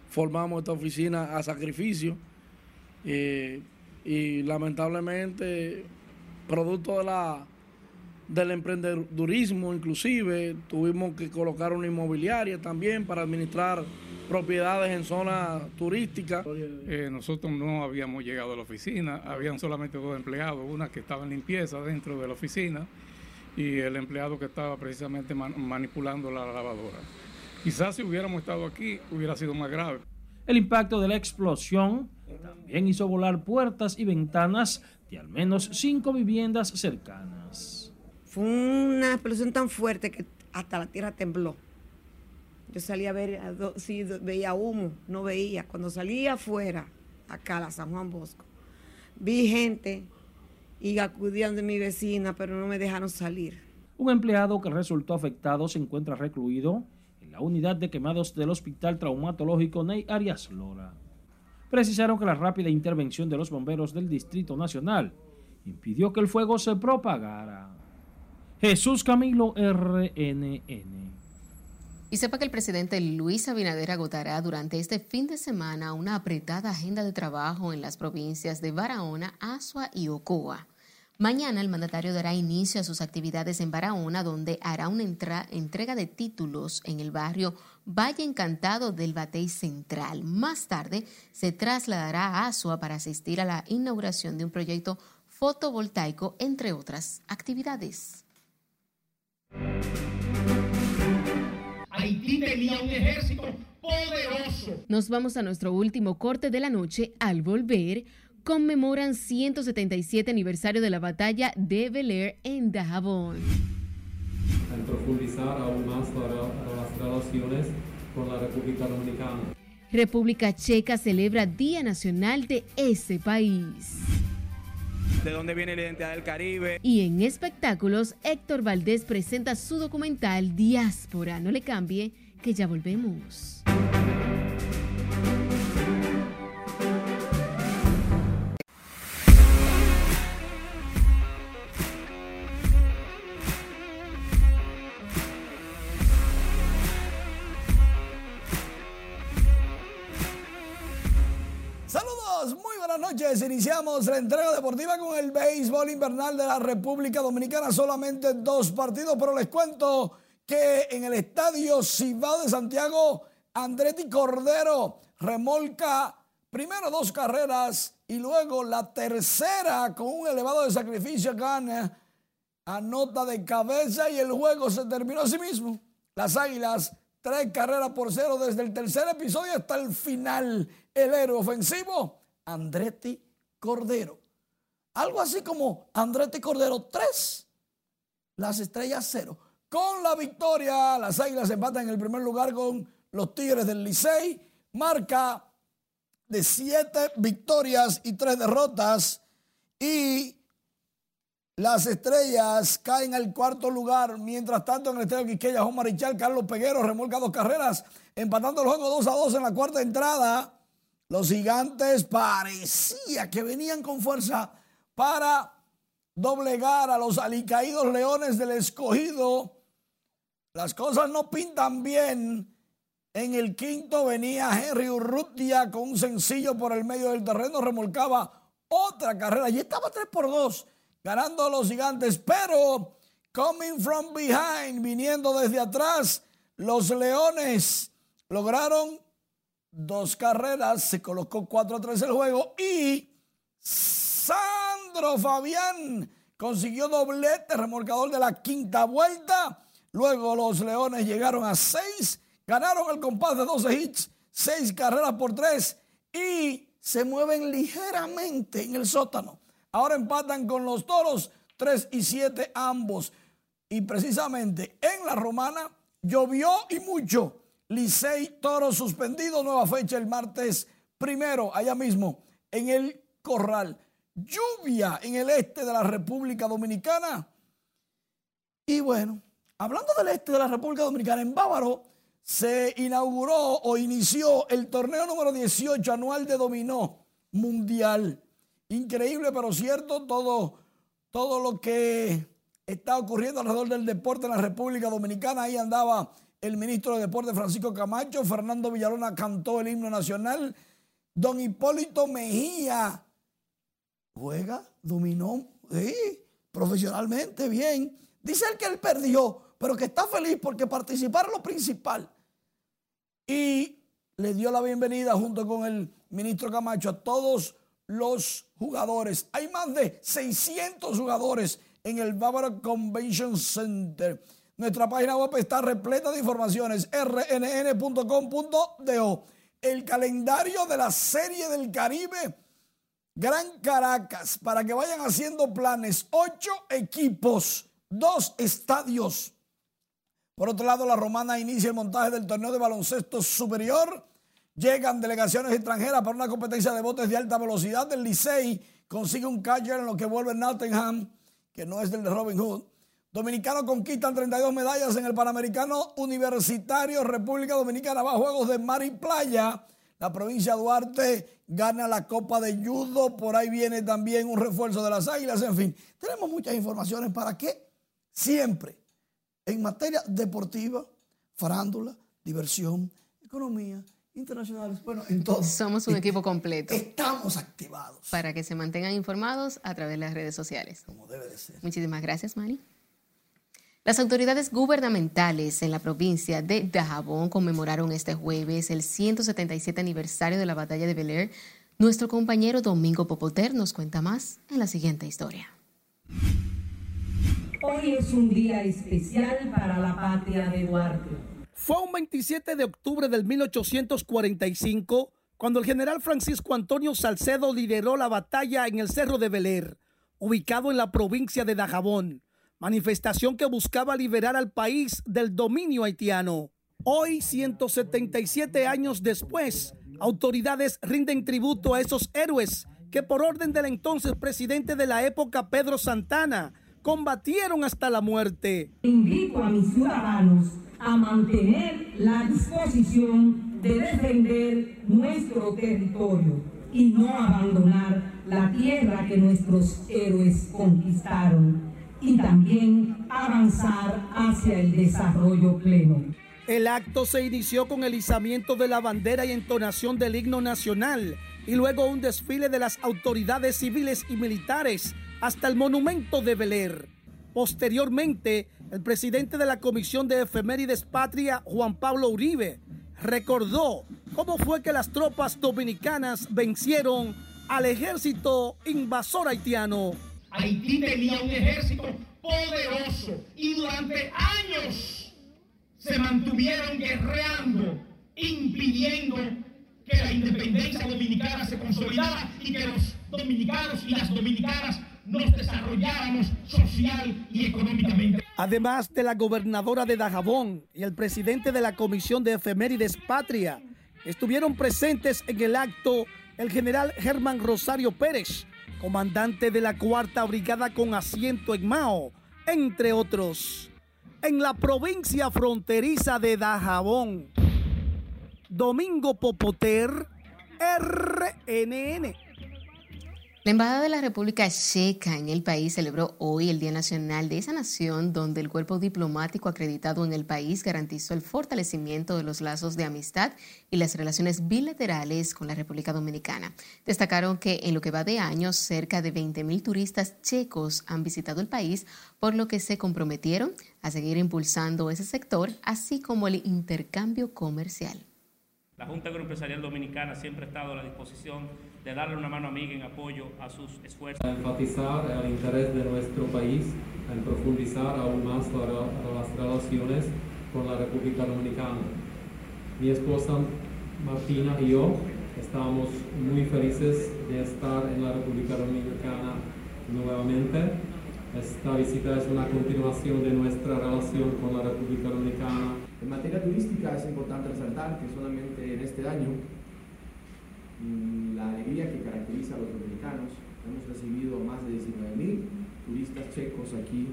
formamos esta oficina a sacrificio eh, y lamentablemente, producto de la, del emprendedurismo inclusive, tuvimos que colocar una inmobiliaria también para administrar propiedades en zonas turísticas. Eh, nosotros no habíamos llegado a la oficina, habían solamente dos empleados, una que estaba en limpieza dentro de la oficina y el empleado que estaba precisamente manipulando la lavadora. Quizás si hubiéramos estado aquí hubiera sido más grave. El impacto de la explosión también hizo volar puertas y ventanas de al menos cinco viviendas cercanas. Fue una explosión tan fuerte que hasta la tierra tembló. Yo salía a ver, si veía humo, no veía. Cuando salía afuera, acá a la San Juan Bosco, vi gente y acudían de mi vecina, pero no me dejaron salir. Un empleado que resultó afectado se encuentra recluido en la unidad de quemados del Hospital Traumatológico Ney Arias Lora precisaron que la rápida intervención de los bomberos del Distrito Nacional impidió que el fuego se propagara. Jesús Camilo RNN. Y sepa que el presidente Luis Abinader agotará durante este fin de semana una apretada agenda de trabajo en las provincias de Barahona, Asua y Ocoa. Mañana el mandatario dará inicio a sus actividades en Barahona, donde hará una entrega de títulos en el barrio Valle Encantado del Batey Central. Más tarde se trasladará a Asua para asistir a la inauguración de un proyecto fotovoltaico, entre otras actividades. Haití tenía un ejército poderoso. Nos vamos a nuestro último corte de la noche. Al volver, conmemoran 177 aniversario de la batalla de Bel en Dajabón. Al profundizar aún más las relaciones con la República Dominicana. República Checa celebra Día Nacional de ese país. ¿De dónde viene la identidad del Caribe? Y en espectáculos, Héctor Valdés presenta su documental Diáspora. No le cambie, que ya volvemos. Noches. Iniciamos la entrega deportiva con el béisbol invernal de la República Dominicana. Solamente dos partidos, pero les cuento que en el estadio Cibao de Santiago, Andretti Cordero remolca primero dos carreras y luego la tercera con un elevado de sacrificio gana a nota de cabeza y el juego se terminó a sí mismo. Las Águilas tres carreras por cero desde el tercer episodio hasta el final. El héroe ofensivo, Andretti Cordero. Algo así como Andretti Cordero 3, las estrellas 0. Con la victoria, las águilas empatan en el primer lugar con los Tigres del Licey. Marca de siete victorias y tres derrotas. Y las estrellas caen al cuarto lugar. Mientras tanto, en el estadio Quisqueya, Juan Marichal, Carlos Peguero remolca dos carreras, empatando el juego 2 a 2 en la cuarta entrada. Los gigantes parecía que venían con fuerza para doblegar a los alicaídos leones del escogido. Las cosas no pintan bien. En el quinto venía Henry Urrutia con un sencillo por el medio del terreno, remolcaba otra carrera y estaba 3 por 2 ganando a los gigantes, pero coming from behind, viniendo desde atrás, los leones lograron dos carreras, se colocó 4 a 3 el juego y Sandro Fabián consiguió doblete, remolcador de la quinta vuelta. Luego los Leones llegaron a 6 Ganaron el compás de 12 hits, 6 carreras por 3 y se mueven ligeramente en el sótano. Ahora empatan con los toros 3 y 7 ambos. Y precisamente en la romana llovió y mucho. Licey Toro suspendido, nueva fecha el martes primero, allá mismo en el Corral. Lluvia en el este de la República Dominicana. Y bueno, hablando del este de la República Dominicana, en Bávaro se inauguró o inició el torneo número 18 anual de dominó mundial. Increíble, pero cierto, todo, todo lo que está ocurriendo alrededor del deporte en la República Dominicana. Ahí andaba el ministro de Deporte Francisco Camacho, Fernando Villalona cantó el himno nacional, don Hipólito Mejía juega, dominó, profesionalmente, bien. Dice él que él perdió, pero que está feliz porque participar lo principal y le dio la bienvenida junto con el ministro Camacho a todos los jugadores. Hay más de 600 jugadores en el Bávaro Convention Center. Nuestra página web está repleta de informaciones, rnn.com.do. El calendario de la Serie del Caribe, Gran Caracas, para que vayan haciendo planes. Ocho equipos, dos estadios por otro lado, la romana inicia el montaje del torneo de baloncesto superior. Llegan delegaciones extranjeras para una competencia de botes de alta velocidad. El Licey consigue un catcher en lo que vuelve Nottingham, que no es del de Robin Hood. Dominicanos conquistan 32 medallas en el Panamericano Universitario República Dominicana va a Juegos de Mar y Playa. La provincia de Duarte gana la Copa de Judo. Por ahí viene también un refuerzo de las Águilas. En fin, tenemos muchas informaciones para que siempre en materia deportiva, farándula, diversión, economía, internacionales. Bueno, entonces. Somos un equipo completo. Estamos activados. Para que se mantengan informados a través de las redes sociales. Como debe de ser. Muchísimas gracias, Mari. Las autoridades gubernamentales en la provincia de Dajabón conmemoraron este jueves el 177 aniversario de la batalla de Bel Nuestro compañero Domingo Popoter nos cuenta más en la siguiente historia. Hoy es un día especial para la patria de Duarte. Fue un 27 de octubre del 1845 cuando el general Francisco Antonio Salcedo lideró la batalla en el Cerro de Beler, ubicado en la provincia de Dajabón, manifestación que buscaba liberar al país del dominio haitiano. Hoy, 177 años después, autoridades rinden tributo a esos héroes que por orden del entonces presidente de la época, Pedro Santana, combatieron hasta la muerte. Invito a mis ciudadanos a mantener la disposición de defender nuestro territorio y no abandonar la tierra que nuestros héroes conquistaron y también avanzar hacia el desarrollo pleno. El acto se inició con el izamiento de la bandera y entonación del himno nacional y luego un desfile de las autoridades civiles y militares hasta el monumento de Beler. Posteriormente, el presidente de la Comisión de Efemérides Patria, Juan Pablo Uribe, recordó cómo fue que las tropas dominicanas vencieron al ejército invasor haitiano. Haití tenía un ejército poderoso y durante años se mantuvieron guerreando, impidiendo que la independencia dominicana se consolidara y que los dominicanos y las dominicanas nos desarrolláramos social y económicamente. Además de la gobernadora de Dajabón y el presidente de la Comisión de Efemérides Patria, estuvieron presentes en el acto el general Germán Rosario Pérez, comandante de la Cuarta Brigada con asiento en Mao, entre otros. En la provincia fronteriza de Dajabón, Domingo Popoter, RNN. La Embajada de la República Checa en el país celebró hoy el Día Nacional de esa nación, donde el cuerpo diplomático acreditado en el país garantizó el fortalecimiento de los lazos de amistad y las relaciones bilaterales con la República Dominicana. Destacaron que en lo que va de años, cerca de 20.000 turistas checos han visitado el país, por lo que se comprometieron a seguir impulsando ese sector, así como el intercambio comercial. La Junta Agroempresarial Dominicana siempre ha estado a la disposición de darle una mano amiga en apoyo a sus esfuerzos. A enfatizar el interés de nuestro país en profundizar aún más las relaciones con la República Dominicana. Mi esposa Martina y yo estamos muy felices de estar en la República Dominicana nuevamente. Esta visita es una continuación de nuestra relación con la República Dominicana en materia turística es importante resaltar que solamente en este año mm, la alegría que caracteriza a los dominicanos, hemos recibido más de 19.000 turistas checos aquí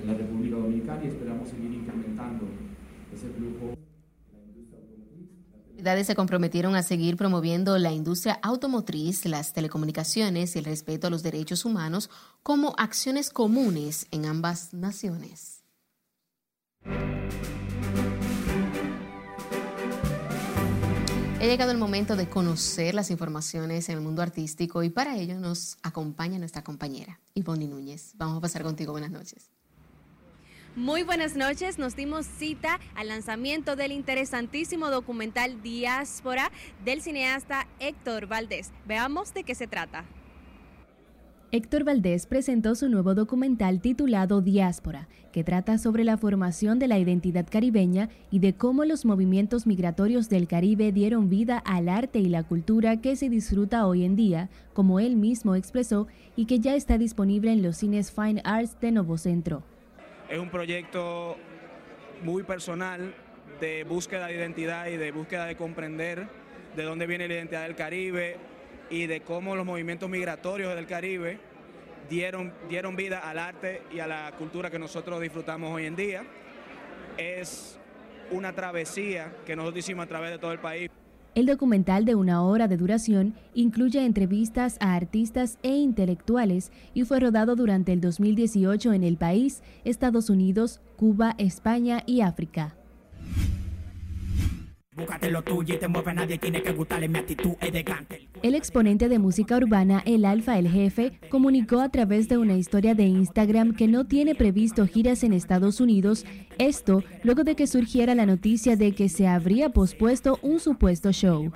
en la República Dominicana y esperamos seguir incrementando ese flujo. Se comprometieron a seguir promoviendo la industria automotriz, las telecomunicaciones y el respeto a los derechos humanos como acciones comunes en ambas naciones. Ha llegado el momento de conocer las informaciones en el mundo artístico y para ello nos acompaña nuestra compañera Ivonne Núñez. Vamos a pasar contigo. Buenas noches. Muy buenas noches, nos dimos cita al lanzamiento del interesantísimo documental Diáspora del cineasta Héctor Valdés. Veamos de qué se trata. Héctor Valdés presentó su nuevo documental titulado Diáspora, que trata sobre la formación de la identidad caribeña y de cómo los movimientos migratorios del Caribe dieron vida al arte y la cultura que se disfruta hoy en día, como él mismo expresó, y que ya está disponible en los cines Fine Arts de Novo Centro. Es un proyecto muy personal de búsqueda de identidad y de búsqueda de comprender de dónde viene la identidad del Caribe, y de cómo los movimientos migratorios del Caribe dieron, dieron vida al arte y a la cultura que nosotros disfrutamos hoy en día. Es una travesía que nosotros hicimos a través de todo el país. El documental de una hora de duración incluye entrevistas a artistas e intelectuales y fue rodado durante el 2018 en el país, Estados Unidos, Cuba, España y África. El exponente de música urbana, el Alfa el Jefe, comunicó a través de una historia de Instagram que no tiene previsto giras en Estados Unidos, esto luego de que surgiera la noticia de que se habría pospuesto un supuesto show.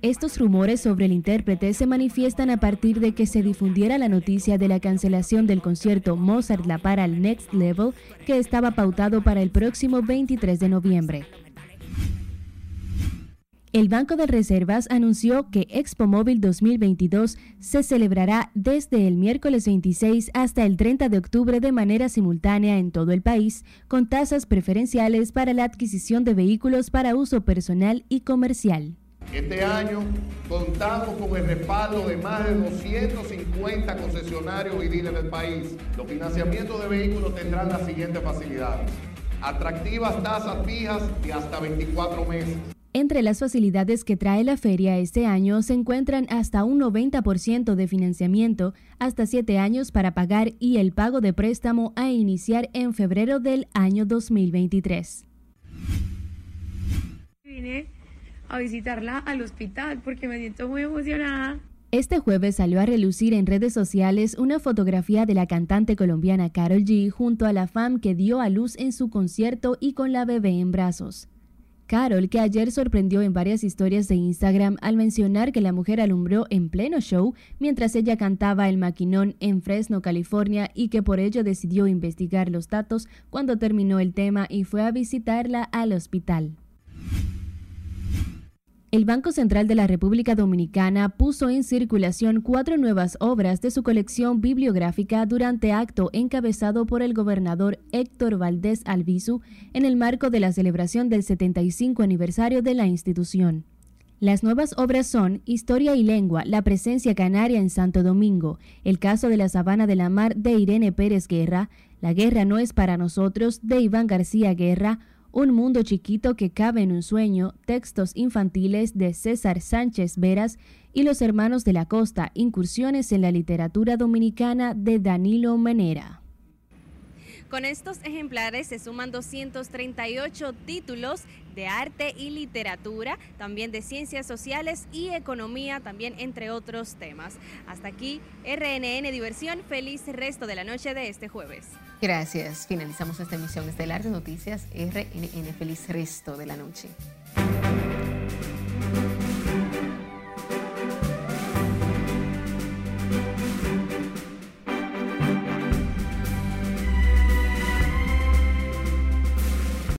Estos rumores sobre el intérprete se manifiestan a partir de que se difundiera la noticia de la cancelación del concierto Mozart La Para al Next Level que estaba pautado para el próximo 23 de noviembre. El Banco de Reservas anunció que Expo Móvil 2022 se celebrará desde el miércoles 26 hasta el 30 de octubre de manera simultánea en todo el país, con tasas preferenciales para la adquisición de vehículos para uso personal y comercial. Este año contamos con el respaldo de más de 250 concesionarios y dealers del país. Los financiamientos de vehículos tendrán las siguientes facilidades. Atractivas tasas fijas y hasta 24 meses. Entre las facilidades que trae la feria este año se encuentran hasta un 90% de financiamiento, hasta 7 años para pagar y el pago de préstamo a iniciar en febrero del año 2023. Vine a visitarla al hospital porque me siento muy emocionada. Este jueves salió a relucir en redes sociales una fotografía de la cantante colombiana Carol G junto a la fam que dio a luz en su concierto y con la bebé en brazos. Carol, que ayer sorprendió en varias historias de Instagram al mencionar que la mujer alumbró en pleno show mientras ella cantaba el maquinón en Fresno, California, y que por ello decidió investigar los datos cuando terminó el tema y fue a visitarla al hospital. El Banco Central de la República Dominicana puso en circulación cuatro nuevas obras de su colección bibliográfica durante acto encabezado por el gobernador Héctor Valdés Albizu en el marco de la celebración del 75 aniversario de la institución. Las nuevas obras son Historia y Lengua, la presencia canaria en Santo Domingo, el caso de la Sabana de la Mar de Irene Pérez Guerra, La guerra no es para nosotros de Iván García Guerra, un mundo chiquito que cabe en un sueño, textos infantiles de César Sánchez Veras y Los Hermanos de la Costa, incursiones en la literatura dominicana de Danilo Menera. Con estos ejemplares se suman 238 títulos de arte y literatura, también de ciencias sociales y economía, también entre otros temas. Hasta aquí, RNN Diversión. Feliz resto de la noche de este jueves. Gracias. Finalizamos esta emisión estelar de Noticias RNN. Feliz resto de la noche.